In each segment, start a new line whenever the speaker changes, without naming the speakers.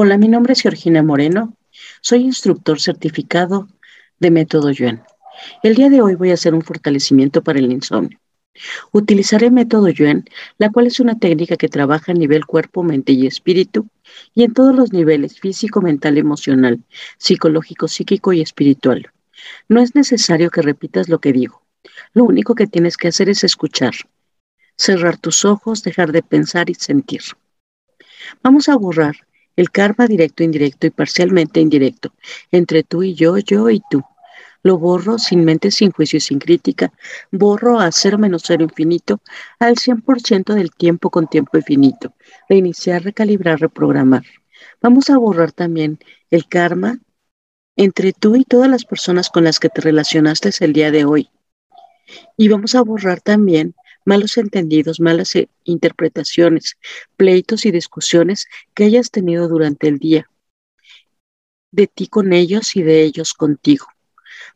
Hola, mi nombre es Georgina Moreno. Soy instructor certificado de método Yuen. El día de hoy voy a hacer un fortalecimiento para el insomnio. Utilizaré método Yuen, la cual es una técnica que trabaja a nivel cuerpo, mente y espíritu y en todos los niveles físico, mental, emocional, psicológico, psíquico y espiritual. No es necesario que repitas lo que digo. Lo único que tienes que hacer es escuchar, cerrar tus ojos, dejar de pensar y sentir. Vamos a borrar el karma directo, indirecto y parcialmente indirecto entre tú y yo, yo y tú. Lo borro sin mente, sin juicio y sin crítica. Borro a cero menos cero infinito al 100% del tiempo con tiempo infinito. Reiniciar, recalibrar, reprogramar. Vamos a borrar también el karma entre tú y todas las personas con las que te relacionaste el día de hoy. Y vamos a borrar también malos entendidos, malas eh, interpretaciones, pleitos y discusiones que hayas tenido durante el día, de ti con ellos y de ellos contigo.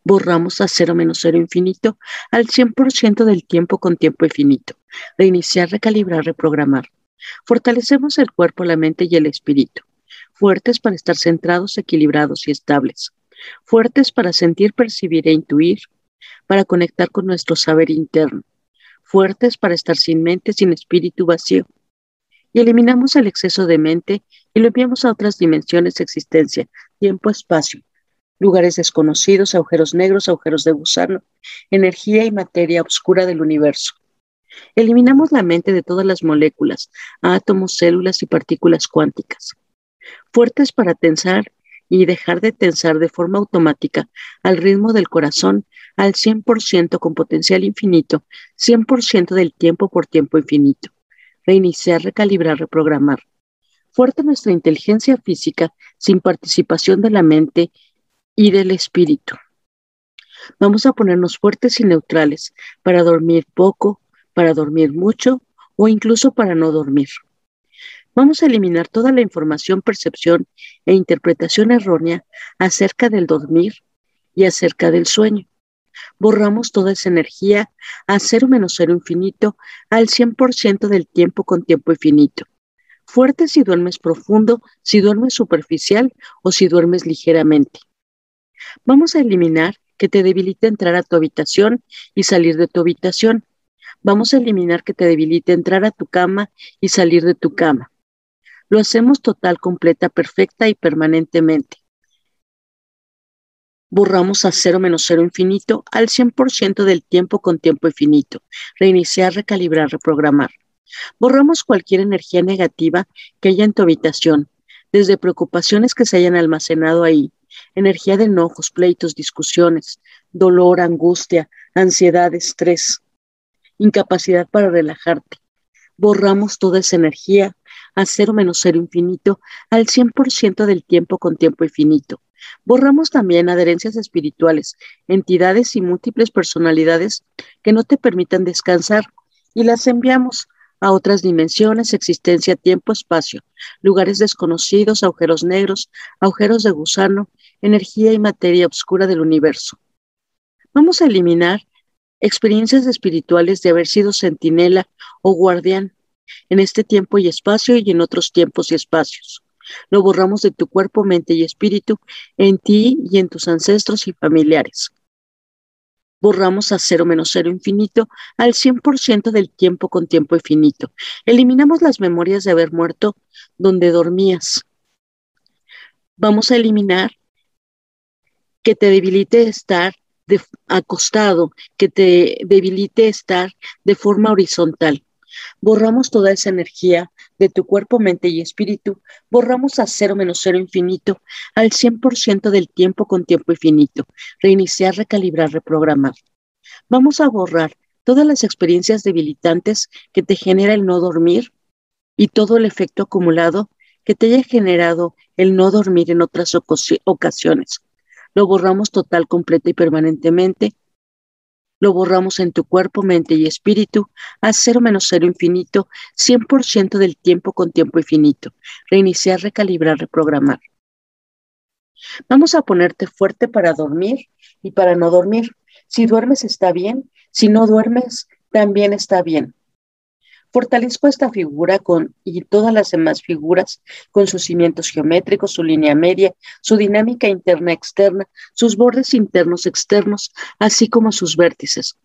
Borramos a cero menos cero infinito al 100% del tiempo con tiempo infinito. Reiniciar, recalibrar, reprogramar. Fortalecemos el cuerpo, la mente y el espíritu. Fuertes para estar centrados, equilibrados y estables. Fuertes para sentir, percibir e intuir, para conectar con nuestro saber interno fuertes para estar sin mente, sin espíritu vacío. Y eliminamos el exceso de mente y lo enviamos a otras dimensiones de existencia, tiempo, espacio, lugares desconocidos, agujeros negros, agujeros de gusano, energía y materia oscura del universo. Eliminamos la mente de todas las moléculas, átomos, células y partículas cuánticas. Fuertes para tensar y dejar de tensar de forma automática al ritmo del corazón al 100% con potencial infinito, 100% del tiempo por tiempo infinito. Reiniciar, recalibrar, reprogramar. Fuerte nuestra inteligencia física sin participación de la mente y del espíritu. Vamos a ponernos fuertes y neutrales para dormir poco, para dormir mucho o incluso para no dormir. Vamos a eliminar toda la información, percepción e interpretación errónea acerca del dormir y acerca del sueño. Borramos toda esa energía a cero menos cero infinito al 100% del tiempo con tiempo infinito. Fuerte si duermes profundo, si duermes superficial o si duermes ligeramente. Vamos a eliminar que te debilite entrar a tu habitación y salir de tu habitación. Vamos a eliminar que te debilite entrar a tu cama y salir de tu cama. Lo hacemos total, completa, perfecta y permanentemente. Borramos a cero menos cero infinito al 100% del tiempo con tiempo infinito. Reiniciar, recalibrar, reprogramar. Borramos cualquier energía negativa que haya en tu habitación, desde preocupaciones que se hayan almacenado ahí, energía de enojos, pleitos, discusiones, dolor, angustia, ansiedad, estrés, incapacidad para relajarte. Borramos toda esa energía a cero menos cero infinito al 100% del tiempo con tiempo infinito. Borramos también adherencias espirituales, entidades y múltiples personalidades que no te permitan descansar y las enviamos a otras dimensiones, existencia, tiempo, espacio, lugares desconocidos, agujeros negros, agujeros de gusano, energía y materia oscura del universo. Vamos a eliminar experiencias espirituales de haber sido centinela o guardián en este tiempo y espacio y en otros tiempos y espacios. Lo borramos de tu cuerpo, mente y espíritu, en ti y en tus ancestros y familiares. Borramos a cero menos cero infinito al 100% del tiempo con tiempo infinito. Eliminamos las memorias de haber muerto donde dormías. Vamos a eliminar que te debilite estar acostado, que te debilite estar de forma horizontal. Borramos toda esa energía de tu cuerpo, mente y espíritu. Borramos a cero menos cero infinito al 100% del tiempo con tiempo infinito. Reiniciar, recalibrar, reprogramar. Vamos a borrar todas las experiencias debilitantes que te genera el no dormir y todo el efecto acumulado que te haya generado el no dormir en otras ocasiones. Lo borramos total, completa y permanentemente lo borramos en tu cuerpo, mente y espíritu a cero menos cero infinito, 100% del tiempo con tiempo infinito. Reiniciar, recalibrar, reprogramar. Vamos a ponerte fuerte para dormir y para no dormir. Si duermes está bien, si no duermes también está bien. Fortalezco esta figura con, y todas las demás figuras con sus cimientos geométricos, su línea media, su dinámica interna-externa, sus bordes internos-externos, así como sus vértices.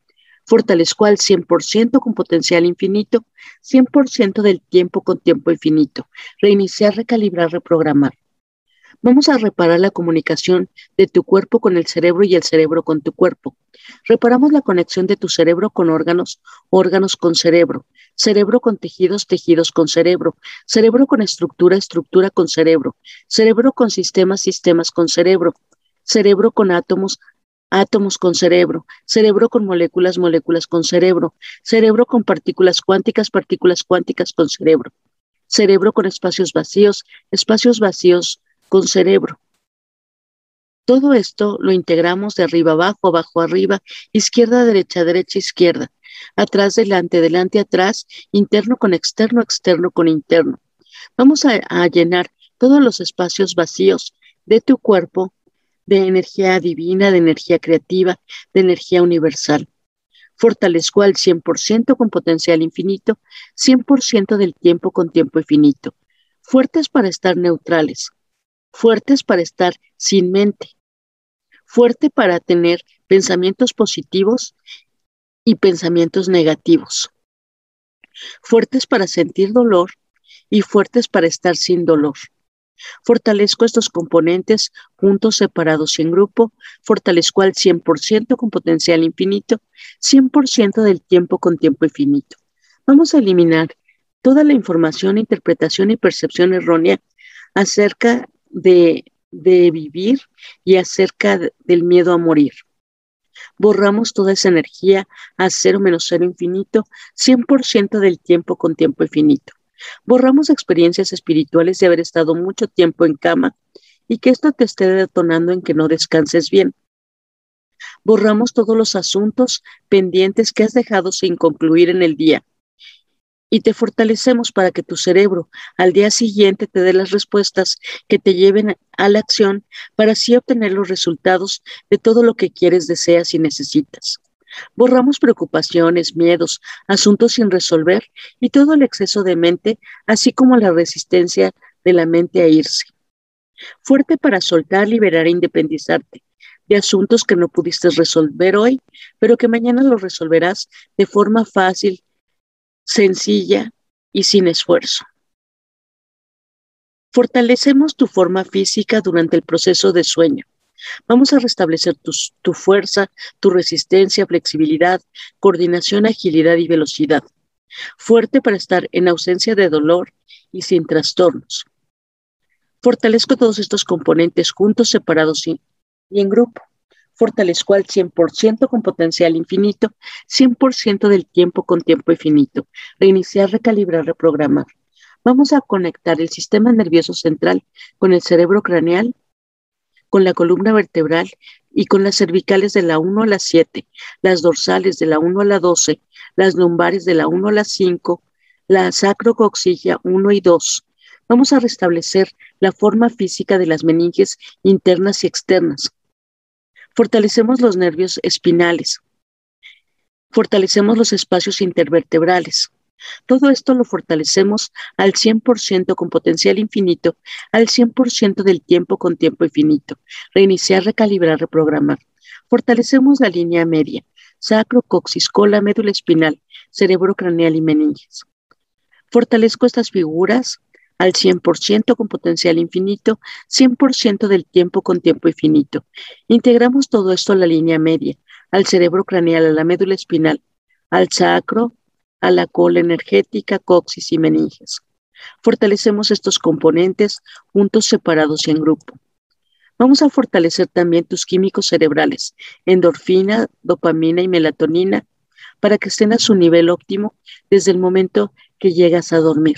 Fortalezco al 100% con potencial infinito, 100% del tiempo con tiempo infinito. Reiniciar, recalibrar, reprogramar. Vamos a reparar la comunicación de tu cuerpo con el cerebro y el cerebro con tu cuerpo. Reparamos la conexión de tu cerebro con órganos, órganos con cerebro, cerebro con tejidos, tejidos con cerebro, cerebro con estructura, estructura con cerebro, cerebro con sistemas, sistemas con cerebro, cerebro con átomos, átomos con cerebro, cerebro con moléculas, moléculas con cerebro, cerebro con partículas cuánticas, partículas cuánticas con cerebro, cerebro con espacios vacíos, espacios vacíos con cerebro. Todo esto lo integramos de arriba abajo, abajo arriba, izquierda, derecha, derecha, izquierda, atrás, delante, delante, atrás, interno con externo, externo con interno. Vamos a, llenar todos los espacios vacíos de tu cuerpo de energía divina, de energía creativa, de energía universal. Fortalezco al 100% con potencial infinito, 100% del tiempo con tiempo infinito. Fuertes para estar neutrales, fuertes para estar sin mente, fuerte para tener pensamientos positivos y pensamientos negativos, fuertes para sentir dolor y fuertes para estar sin dolor. Fortalezco estos componentes juntos, separados y en grupo. Fortalezco al 100% con potencial infinito, 100% del tiempo con tiempo infinito. Vamos a eliminar toda la información, interpretación y percepción errónea acerca de, vivir y acerca del miedo a morir. Borramos toda esa energía a cero menos cero infinito, 100% del tiempo con tiempo infinito. Borramos experiencias espirituales de haber estado mucho tiempo en cama y que esto te esté detonando en que no descanses bien. Borramos todos los asuntos pendientes que has dejado sin concluir en el día y te fortalecemos para que tu cerebro al día siguiente te dé las respuestas que te lleven a la acción para así obtener los resultados de todo lo que quieres, deseas y necesitas. Borramos preocupaciones, miedos, asuntos sin resolver y todo el exceso de mente, así como la resistencia de la mente a irse. Fuerte para soltar, liberar e independizarte de asuntos que no pudiste resolver hoy, pero que mañana los resolverás de forma fácil, sencilla y sin esfuerzo. Fortalecemos tu forma física durante el proceso de sueño. Vamos a restablecer tu, fuerza, tu resistencia, flexibilidad, coordinación, agilidad y velocidad. Fuerte para estar en ausencia de dolor y sin trastornos. Fortalezco todos estos componentes juntos, separados y en grupo fortalezco al 100% con potencial infinito, 100% del tiempo con tiempo infinito. Reiniciar, recalibrar, reprogramar. Vamos a conectar el sistema nervioso central con el cerebro craneal, con la columna vertebral y con las cervicales de la 1 a la 7, las dorsales de la 1 a la 12, las lumbares de la 1 a la 5, la sacrocoxilla 1 y 2. Vamos a restablecer la forma física de las meninges internas y externas, Fortalecemos los nervios espinales. Fortalecemos los espacios intervertebrales. Todo esto lo fortalecemos al 100% con potencial infinito, al 100% del tiempo con tiempo infinito. Reiniciar, recalibrar, reprogramar. Fortalecemos la línea media, sacro, coxis, cola, médula espinal, cerebro craneal y meninges. Fortalezco estas figuras al 100% con potencial infinito, 100% del tiempo con tiempo infinito. Integramos todo esto a la línea media, al cerebro craneal, a la médula espinal, al sacro, a la cola energética, coxis y meninges. Fortalecemos estos componentes juntos, separados y en grupo. Vamos a fortalecer también tus químicos cerebrales, endorfina, dopamina y melatonina, para que estén a su nivel óptimo desde el momento que llegas a dormir.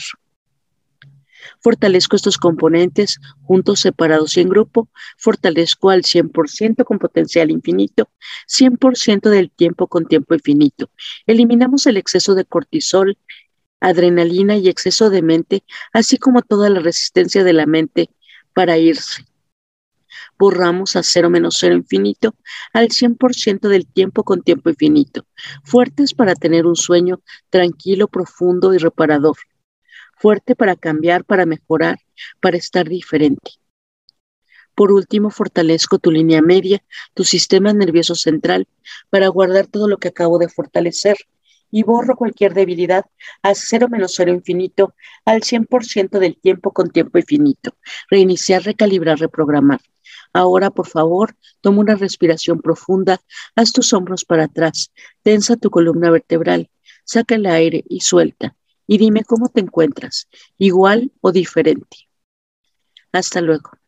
Fortalezco estos componentes juntos, separados y en grupo. Fortalezco al 100% con potencial infinito, 100% del tiempo con tiempo infinito. Eliminamos el exceso de cortisol, adrenalina y exceso de mente, así como toda la resistencia de la mente para irse. Borramos a cero menos cero infinito al 100% del tiempo con tiempo infinito. Fuertes para tener un sueño tranquilo, profundo y reparador. Fuerte para cambiar, para mejorar, para estar diferente. Por último, fortalezco tu línea media, tu sistema nervioso central, para guardar todo lo que acabo de fortalecer y borro cualquier debilidad a cero menos cero infinito al 100% del tiempo con tiempo infinito. Reiniciar, recalibrar, reprogramar. Ahora, por favor, toma una respiración profunda, haz tus hombros para atrás, tensa tu columna vertebral, saca el aire y suelta. Y dime cómo te encuentras, igual o diferente. Hasta luego.